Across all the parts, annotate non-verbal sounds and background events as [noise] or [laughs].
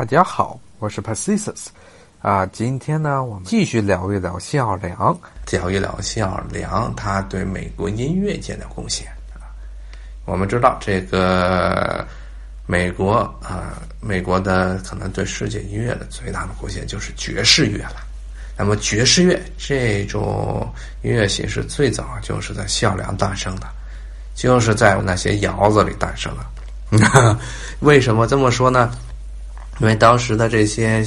大家好，我是 Pacisus，啊，今天呢，我们继续聊一聊谢尔良，聊一聊谢尔良他对美国音乐界的贡献啊。我们知道这个美国啊，美国的可能对世界音乐的最大的贡献就是爵士乐了。那么爵士乐这种音乐形式最早就是在谢尔良诞生的，就是在那些窑子里诞生的。[laughs] 为什么这么说呢？因为当时的这些，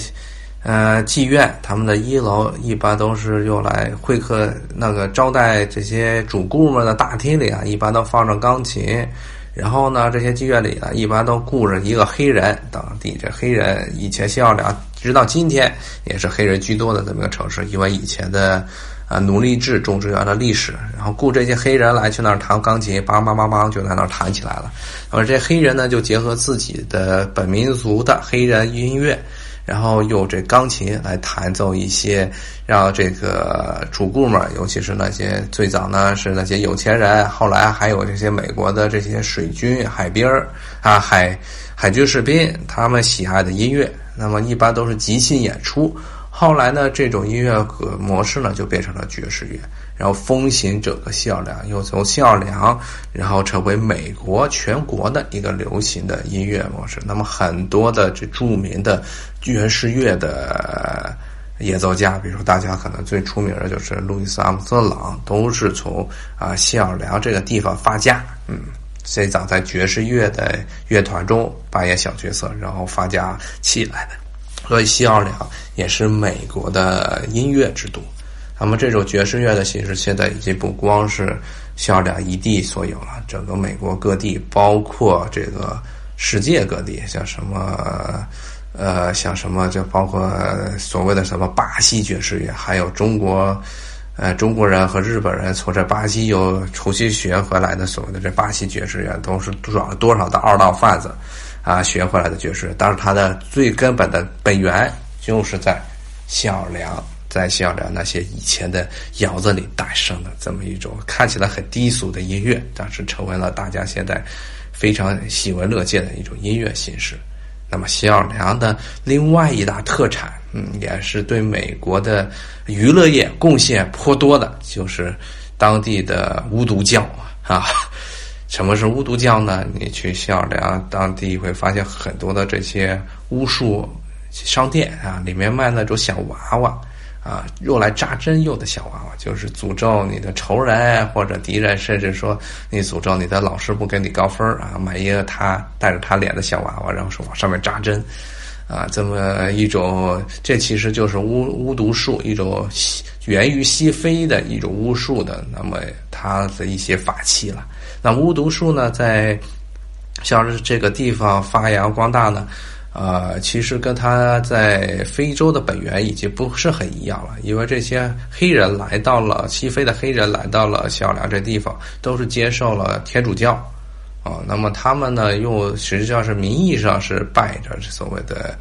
呃，妓院，他们的一楼一般都是用来会客、那个招待这些主顾们的大厅里啊，一般都放着钢琴。然后呢，这些妓院里呢，一般都雇着一个黑人。当地这黑人以前谢尔良，直到今天也是黑人居多的这么一个城市，因为以前的啊奴隶制种植园的历史。然后雇这些黑人来去那儿弹钢琴，梆梆梆梆就在那儿弹起来了。而这黑人呢，就结合自己的本民族的黑人音乐。然后用这钢琴来弹奏一些，让这个主顾们，尤其是那些最早呢是那些有钱人，后来还有这些美国的这些水军、海兵啊海海军士兵，他们喜爱的音乐。那么一般都是即兴演出。后来呢，这种音乐模式呢就变成了爵士乐。然后风行整个西奥良，又从西奥良，然后成为美国全国的一个流行的音乐模式。那么很多的这著名的爵士乐的演奏家，比如说大家可能最出名的就是路易斯·阿姆斯特朗，都是从啊西奥良这个地方发家。嗯，最早在爵士乐的乐团中扮演小角色，然后发家起来的。所以西奥良也是美国的音乐之都。那么这种爵士乐的形式，现在已经不光是西奥良一地所有了，整个美国各地，包括这个世界各地，像什么，呃，像什么，就包括所谓的什么巴西爵士乐，还有中国，呃，中国人和日本人从这巴西又重新学回来的所谓的这巴西爵士乐，都是转了多少的二道贩子啊学回来的爵士乐，但是它的最根本的本源就是在谢尔良。在香港那些以前的窑子里诞生的这么一种看起来很低俗的音乐，但是成为了大家现在非常喜闻乐见的一种音乐形式。那么，西奥良的另外一大特产，嗯，也是对美国的娱乐业贡献颇多的，就是当地的巫毒教啊。什么是巫毒教呢？你去西奥良当地会发现很多的这些巫术商店啊，里面卖那种小娃娃。啊，用来扎针用的小娃娃，就是诅咒你的仇人或者敌人，甚至说你诅咒你的老师不给你高分啊，买一个他带着他脸的小娃娃，然后说往上面扎针，啊，这么一种，这其实就是巫巫毒术，一种源于西非的一种巫术的，那么它的一些法器了。那巫毒术呢，在像是这个地方发扬光大呢？呃，其实跟他在非洲的本源已经不是很一样了，因为这些黑人来到了西非的黑人来到了小良这地方，都是接受了天主教，啊，那么他们呢，又实际上是名义上是拜着所谓的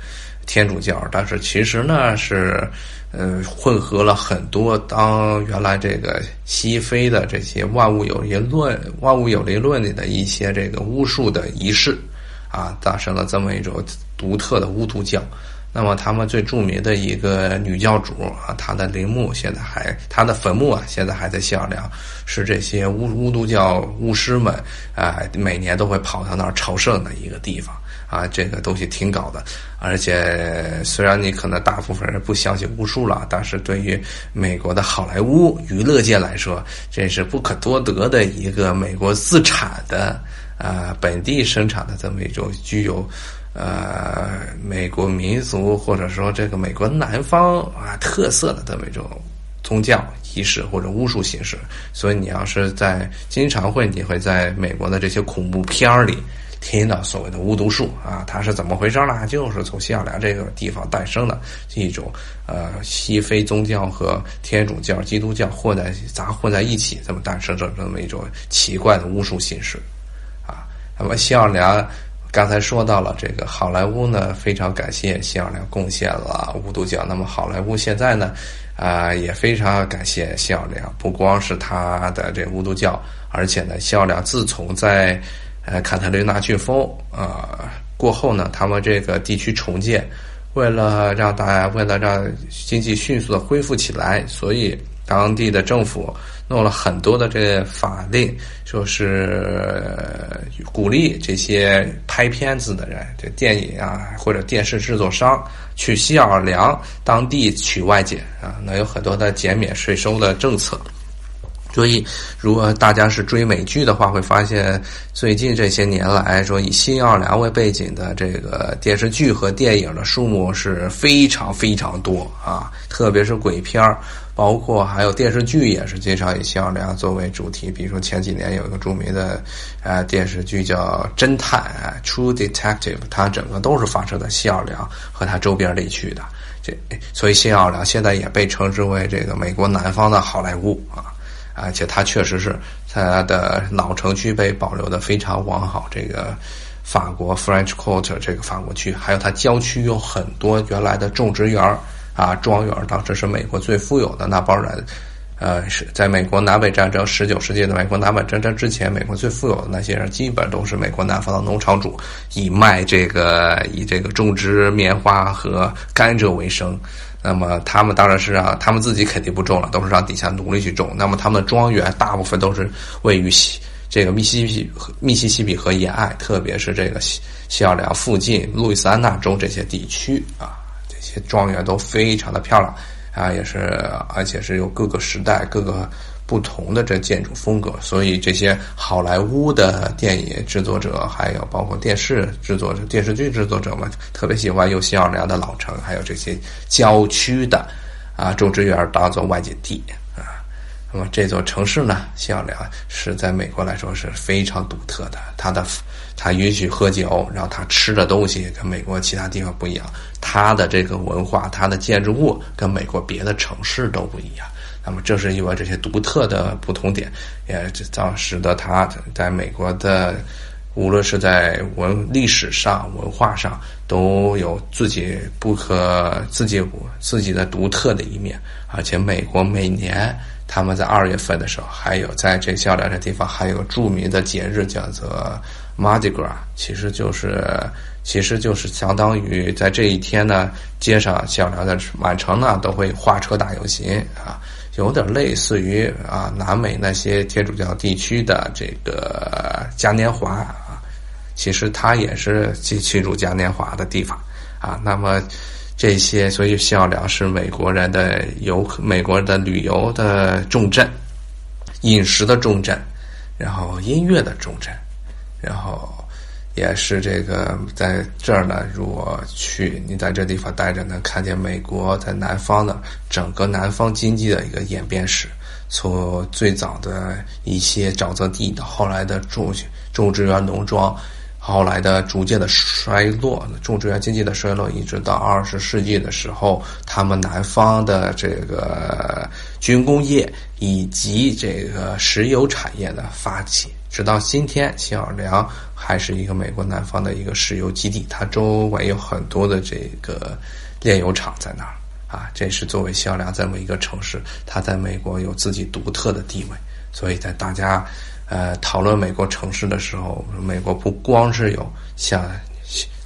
天主教，但是其实呢是，呃，混合了很多当原来这个西非的这些万物有灵论、万物有灵论里的一些这个巫术的仪式。啊，诞生了这么一种独特的巫毒教。那么，他们最著名的一个女教主啊，她的陵墓现在还，她的坟墓啊，现在还在香良，是这些巫巫毒教巫师们啊，每年都会跑到那儿朝圣的一个地方啊。这个东西挺搞的，而且虽然你可能大部分人不相信巫术了，但是对于美国的好莱坞娱乐界来说，这是不可多得的一个美国自产的。啊，本地生产的这么一种具有，呃，美国民族或者说这个美国南方啊特色的这么一种宗教仪式或者巫术形式，所以你要是在经常会你会在美国的这些恐怖片儿里听到所谓的巫毒术啊，它是怎么回事呢？就是从西奥良这个地方诞生的一种呃西非宗教和天主教、基督教混在杂混在一起这么诞生这这么一种奇怪的巫术形式啊。那么，谢尔良刚才说到了这个好莱坞呢，非常感谢谢尔良贡献了五毒教。那么，好莱坞现在呢，啊，也非常感谢谢尔良，不光是他的这巫毒教，而且呢，谢尔良自从在呃坎特琳娜飓风呃过后呢，他们这个地区重建，为了让大家为了让经济迅速的恢复起来，所以当地的政府弄了很多的这法令，说是鼓励这些拍片子的人，这电影啊或者电视制作商去西奥尔良当地取外景啊，能有很多的减免税收的政策。所以，如果大家是追美剧的话，会发现最近这些年来说以新奥尔良为背景的这个电视剧和电影的数目是非常非常多啊，特别是鬼片儿，包括还有电视剧也是经常以新奥良作为主题。比如说前几年有一个著名的呃电视剧叫《侦探》（True Detective），它整个都是发生在新奥良和它周边地区的。这所以新奥良现在也被称之为这个美国南方的好莱坞啊。而且它确实是它的老城区被保留的非常完好。这个法国 French Quarter 这个法国区，还有它郊区有很多原来的种植园儿啊、庄园，当时是美国最富有的那帮人。呃，是在美国南北战争十九世纪的美国南北战争之前，美国最富有的那些人，基本都是美国南方的农场主，以卖这个以这个种植棉花和甘蔗为生。那么他们当然是让他们自己肯定不种了，都是让底下奴隶去种。那么他们的庄园大部分都是位于西这个密西西比密西西比河沿岸，特别是这个西西奥良附近路易斯安那州这些地区啊，些庄园都非常的漂亮啊，也是而且是有各个时代各个。不同的这建筑风格，所以这些好莱坞的电影制作者，还有包括电视制作者、电视剧制作者们，特别喜欢用新奥尔良的老城，还有这些郊区的啊种植园当做外景地啊。那么这座城市呢，新奥尔良是在美国来说是非常独特的，它的它允许喝酒，然后它吃的东西跟美国其他地方不一样，它的这个文化、它的建筑物跟美国别的城市都不一样。那么，正是因为这些独特的不同点，也造使得它在美国的，无论是在文历史上、文化上，都有自己不可自己自己的独特的一面。而且，美国每年他们在二月份的时候，还有在这小两这地方，还有著名的节日叫做 Mardi Gras，其实就是其实就是相当于在这一天呢，街上小两的满城呢都会花车大游行啊。有点类似于啊，南美那些天主教地区的这个嘉年华啊，其实它也是庆庆祝嘉年华的地方啊。那么这些，所以西奥良是美国人的游，美国的旅游的重镇，饮食的重镇，然后音乐的重镇，然后。也是这个在这儿呢，如果去你在这地方待着，能看见美国在南方的整个南方经济的一个演变史，从最早的一些沼泽地，到后来的种种植园农庄，后来的逐渐的衰落，种植园经济的衰落，一直到二十世纪的时候，他们南方的这个军工业以及这个石油产业的发起。直到今天，新奥尔良还是一个美国南方的一个石油基地，它周围有很多的这个炼油厂在那儿啊。这是作为新奥尔良这么一个城市，它在美国有自己独特的地位。所以在大家呃讨论美国城市的时候，美国不光是有像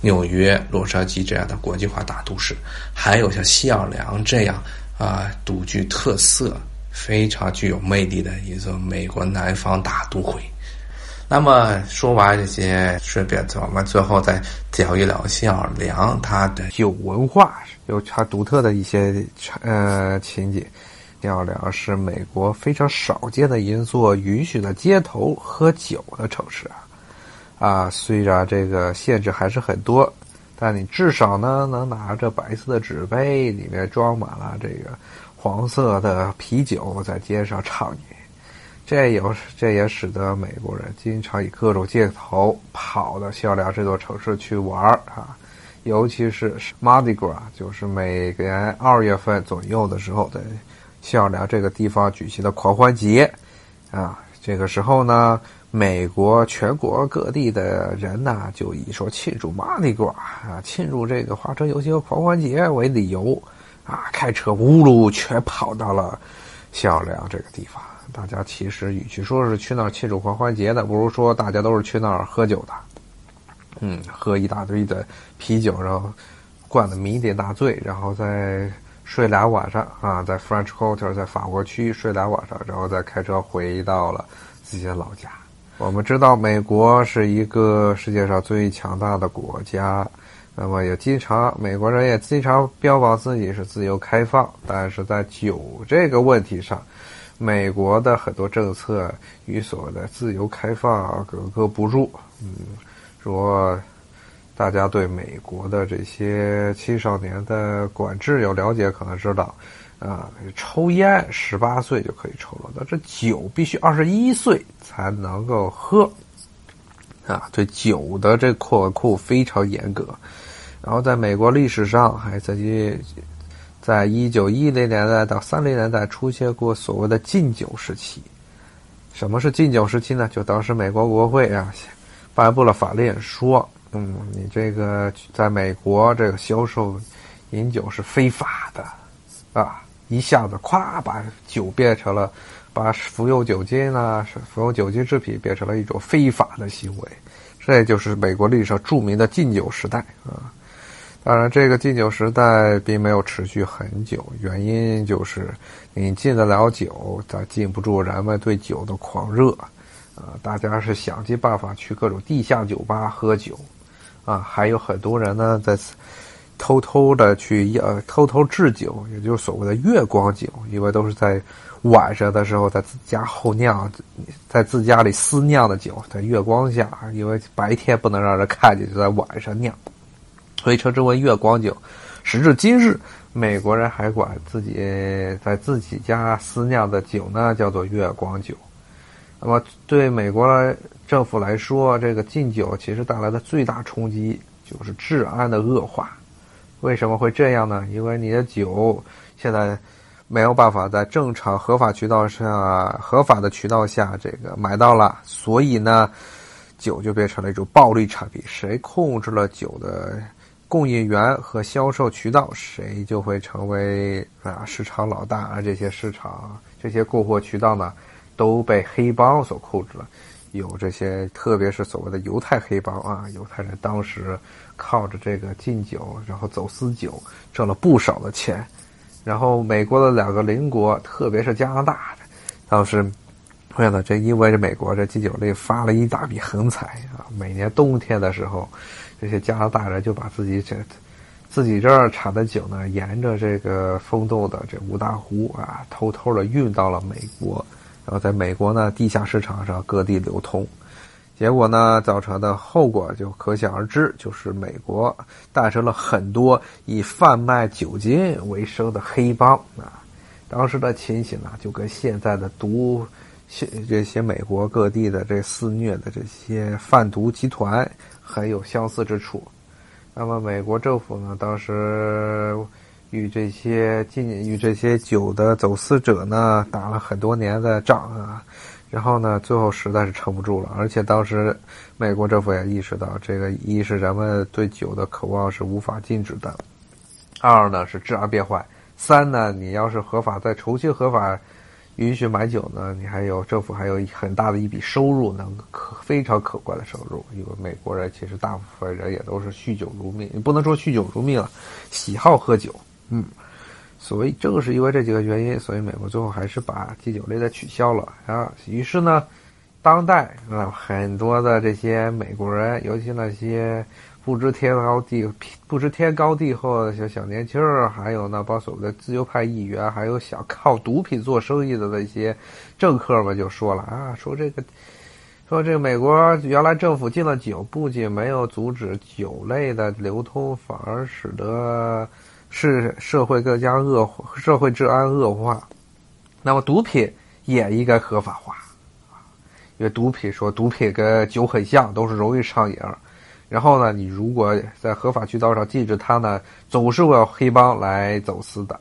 纽约、洛杉矶这样的国际化大都市，还有像新奥尔良这样啊独具特色、非常具有魅力的一座美国南方大都会。那么说完这些，顺便我们最后再聊一聊新奥尔良，它的有文化，有它独特的一些呃情景。新奥尔良是美国非常少见的一座允许在街头喝酒的城市啊。啊，虽然这个限制还是很多，但你至少呢能拿着白色的纸杯，里面装满了这个黄色的啤酒，在街上畅饮。这有这也使得美国人经常以各种借口跑到西奥良这座城市去玩儿啊，尤其是 Mardi Gras，就是每年二月份左右的时候，在西奥良这个地方举行的狂欢节啊。这个时候呢，美国全国各地的人呢，就以说庆祝 Mardi Gras 啊，庆祝这个花车游行狂欢节为理由啊，开车呜噜全跑到了西奥良这个地方。大家其实与其说是去那儿庆祝狂欢节的，不如说大家都是去那儿喝酒的。嗯，喝一大堆的啤酒，然后灌得酩酊大醉，然后再睡俩晚上 [laughs] 啊，在 French Quarter，在法国区睡俩晚上，然后再开车回到了自己的老家。我们知道，美国是一个世界上最强大的国家，那么也经常美国人也经常标榜自己是自由开放，但是在酒这个问题上，美国的很多政策与所谓的自由开放格格不入。嗯，说大家对美国的这些青少年的管制有了解，可能知道。啊，抽烟十八岁就可以抽了，那这酒必须二十一岁才能够喝，啊，对酒的这扩库非常严格。然后在美国历史上还曾经，在一九一零年代到三零年代出现过所谓的禁酒时期。什么是禁酒时期呢？就当时美国国会啊颁布了法令，说，嗯，你这个在美国这个销售饮酒是非法的，啊。一下子，咵把酒变成了，把服用酒精呢，服用酒精制品变成了一种非法的行为，这就是美国历史上著名的禁酒时代啊。当然，这个禁酒时代并没有持续很久，原因就是你禁得了酒，但禁不住人们对酒的狂热啊。大家是想尽办法去各种地下酒吧喝酒啊，还有很多人呢在。偷偷的去呃偷偷制酒，也就是所谓的月光酒，因为都是在晚上的时候在自家后酿，在自家里私酿的酒，在月光下，因为白天不能让人看见，就在晚上酿，所以称之为月光酒。时至今日，美国人还管自己在自己家私酿的酒呢叫做月光酒。那么对美国政府来说，这个禁酒其实带来的最大冲击就是治安的恶化。为什么会这样呢？因为你的酒现在没有办法在正常合法渠道上、合法的渠道下这个买到了，所以呢，酒就变成了一种暴利产品。谁控制了酒的供应源和销售渠道，谁就会成为啊市场老大。而这些市场、这些供货渠道呢，都被黑帮所控制了。有这些，特别是所谓的犹太黑帮啊，犹太人当时。靠着这个禁酒，然后走私酒，挣了不少的钱。然后美国的两个邻国，特别是加拿大，当时为了这，因为这美国这禁酒令发了一大笔横财啊。每年冬天的时候，这些加拿大人就把自己这自己这儿产的酒呢，沿着这个风洞的这五大湖啊，偷偷的运到了美国，然后在美国呢地下市场上各地流通。结果呢，造成的后果就可想而知，就是美国诞生了很多以贩卖酒精为生的黑帮啊。当时的情形呢，就跟现在的毒，这些美国各地的这肆虐的这些贩毒集团很有相似之处。那么，美国政府呢，当时与这些禁与这些酒的走私者呢，打了很多年的仗啊。然后呢，最后实在是撑不住了，而且当时美国政府也意识到，这个一是人们对酒的渴望是无法禁止的，二呢是治安变坏，三呢你要是合法再重新合法允许买酒呢，你还有政府还有很大的一笔收入，能可非常可观的收入，因为美国人其实大部分人也都是酗酒如命，你不能说酗酒如命了，喜好喝酒，嗯。所以正是因为这几个原因，所以美国最后还是把禁酒令给取消了啊。于是呢，当代啊很多的这些美国人，尤其那些不知天高地不知天高地厚的小小年轻儿，还有那帮所谓的自由派议员，还有想靠毒品做生意的那些政客们，就说了啊，说这个，说这个美国原来政府禁了酒，不仅没有阻止酒类的流通，反而使得。是社会更加恶化，社会治安恶化，那么毒品也应该合法化，因为毒品说毒品跟酒很像，都是容易上瘾。然后呢，你如果在合法渠道上禁止它呢，总是会有黑帮来走私的。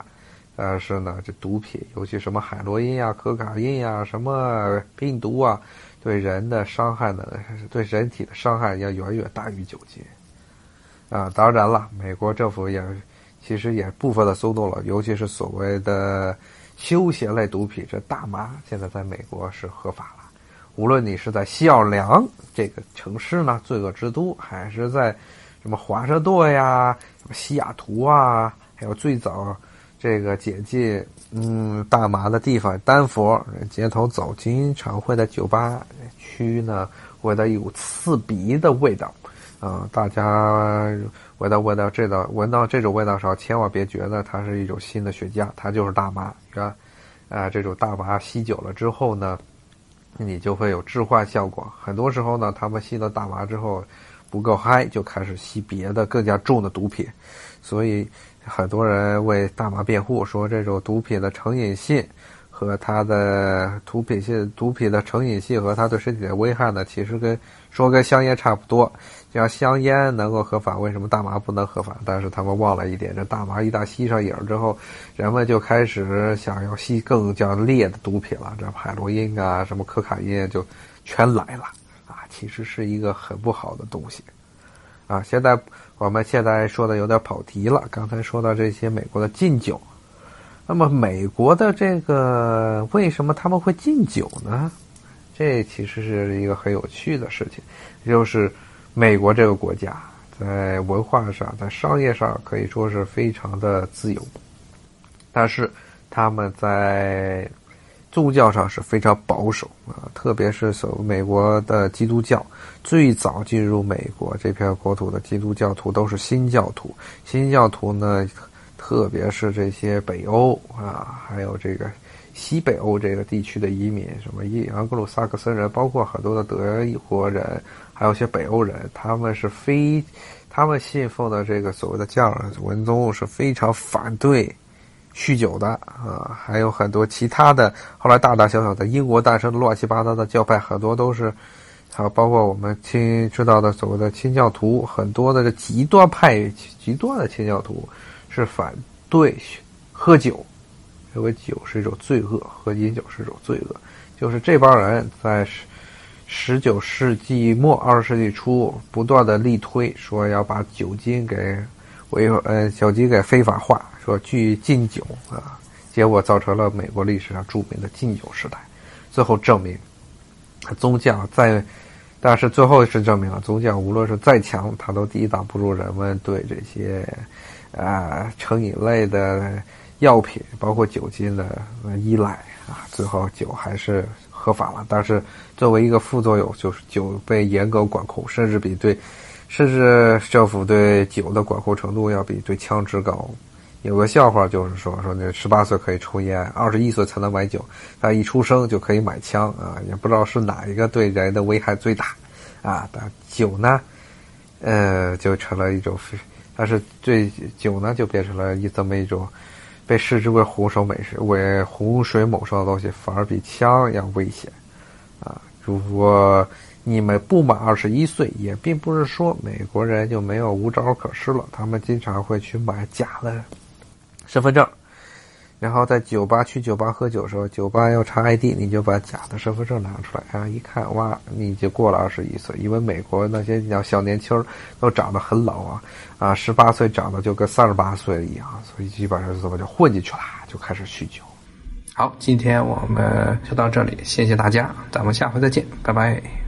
但是呢，这毒品，尤其什么海洛因呀、可卡因呀、什么病毒啊，对人的伤害呢，对人体的伤害要远远大于酒精。啊，当然了，美国政府也。其实也部分的松动了，尤其是所谓的休闲类毒品，这大麻现在在美国是合法了。无论你是在西奥良这个城市呢，罪恶之都，还是在什么华盛顿呀、什么西雅图啊，还有最早这个解禁嗯大麻的地方丹佛，街头走经常会在酒吧区呢，闻到一股刺鼻的味道。啊，大家闻到闻到这道闻到这种味道的时候，千万别觉得它是一种新的雪茄，它就是大麻，是吧？啊，这种大麻吸久了之后呢，你就会有致幻效果。很多时候呢，他们吸了大麻之后不够嗨，就开始吸别的更加重的毒品。所以很多人为大麻辩护，说这种毒品的成瘾性和它的毒品性毒品的成瘾性和它对身体的危害呢，其实跟说跟香烟差不多。像香烟能够合法，为什么大麻不能合法？但是他们忘了一点，这大麻一旦吸上瘾之后，人们就开始想要吸更加烈的毒品了，这海洛因啊，什么可卡因就全来了啊！其实是一个很不好的东西啊。现在我们现在说的有点跑题了，刚才说到这些美国的禁酒，那么美国的这个为什么他们会禁酒呢？这其实是一个很有趣的事情，就是。美国这个国家在文化上、在商业上可以说是非常的自由，但是他们在宗教上是非常保守啊，特别是所美国的基督教，最早进入美国这片国土的基督教徒都是新教徒。新教徒呢，特别是这些北欧啊，还有这个西北欧这个地区的移民，什么伊安格鲁萨克森人，包括很多的德国人。还有些北欧人，他们是非，他们信奉的这个所谓的教文宗是非常反对酗酒的啊，还有很多其他的，后来大大小小的英国诞生的乱七八糟的教派，很多都是，还有包括我们清知道的所谓的清教徒，很多的这极端派、极端的清教徒是反对喝酒，认为酒是一种罪恶，喝饮酒是一种罪恶，就是这帮人在。十十九世纪末二十世纪初，不断的力推说要把酒精给违呃酒精给非法化，说去禁酒啊，结果造成了美国历史上著名的禁酒时代。最后证明，宗教在，但是最后是证明了宗教无论是再强，它都抵挡不住人们对这些啊成瘾类的药品，包括酒精的依赖啊。最后酒还是。合法了，但是作为一个副作用，就是酒被严格管控，甚至比对，甚至政府对酒的管控程度要比对枪支高。有个笑话就是说，说那十八岁可以抽烟，二十一岁才能买酒，他一出生就可以买枪啊！也不知道是哪一个对人的危害最大啊？但酒呢，呃，就成了一种，但是对酒呢，就变成了一这么一种。被视之为洪水猛兽、为洪水猛兽的东西，反而比枪要危险，啊！如果你们不满二十一岁，也并不是说美国人就没有无招可施了，他们经常会去买假的身份证。然后在酒吧去酒吧喝酒的时候，酒吧要查 ID，你就把假的身份证拿出来，然后一看，哇，你就过了二十一岁。因为美国那些小小年轻都长得很老啊，啊，十八岁长得就跟三十八岁一样，所以基本上怎么就混进去了，就开始酗酒。好，今天我们就到这里，谢谢大家，咱们下回再见，拜拜。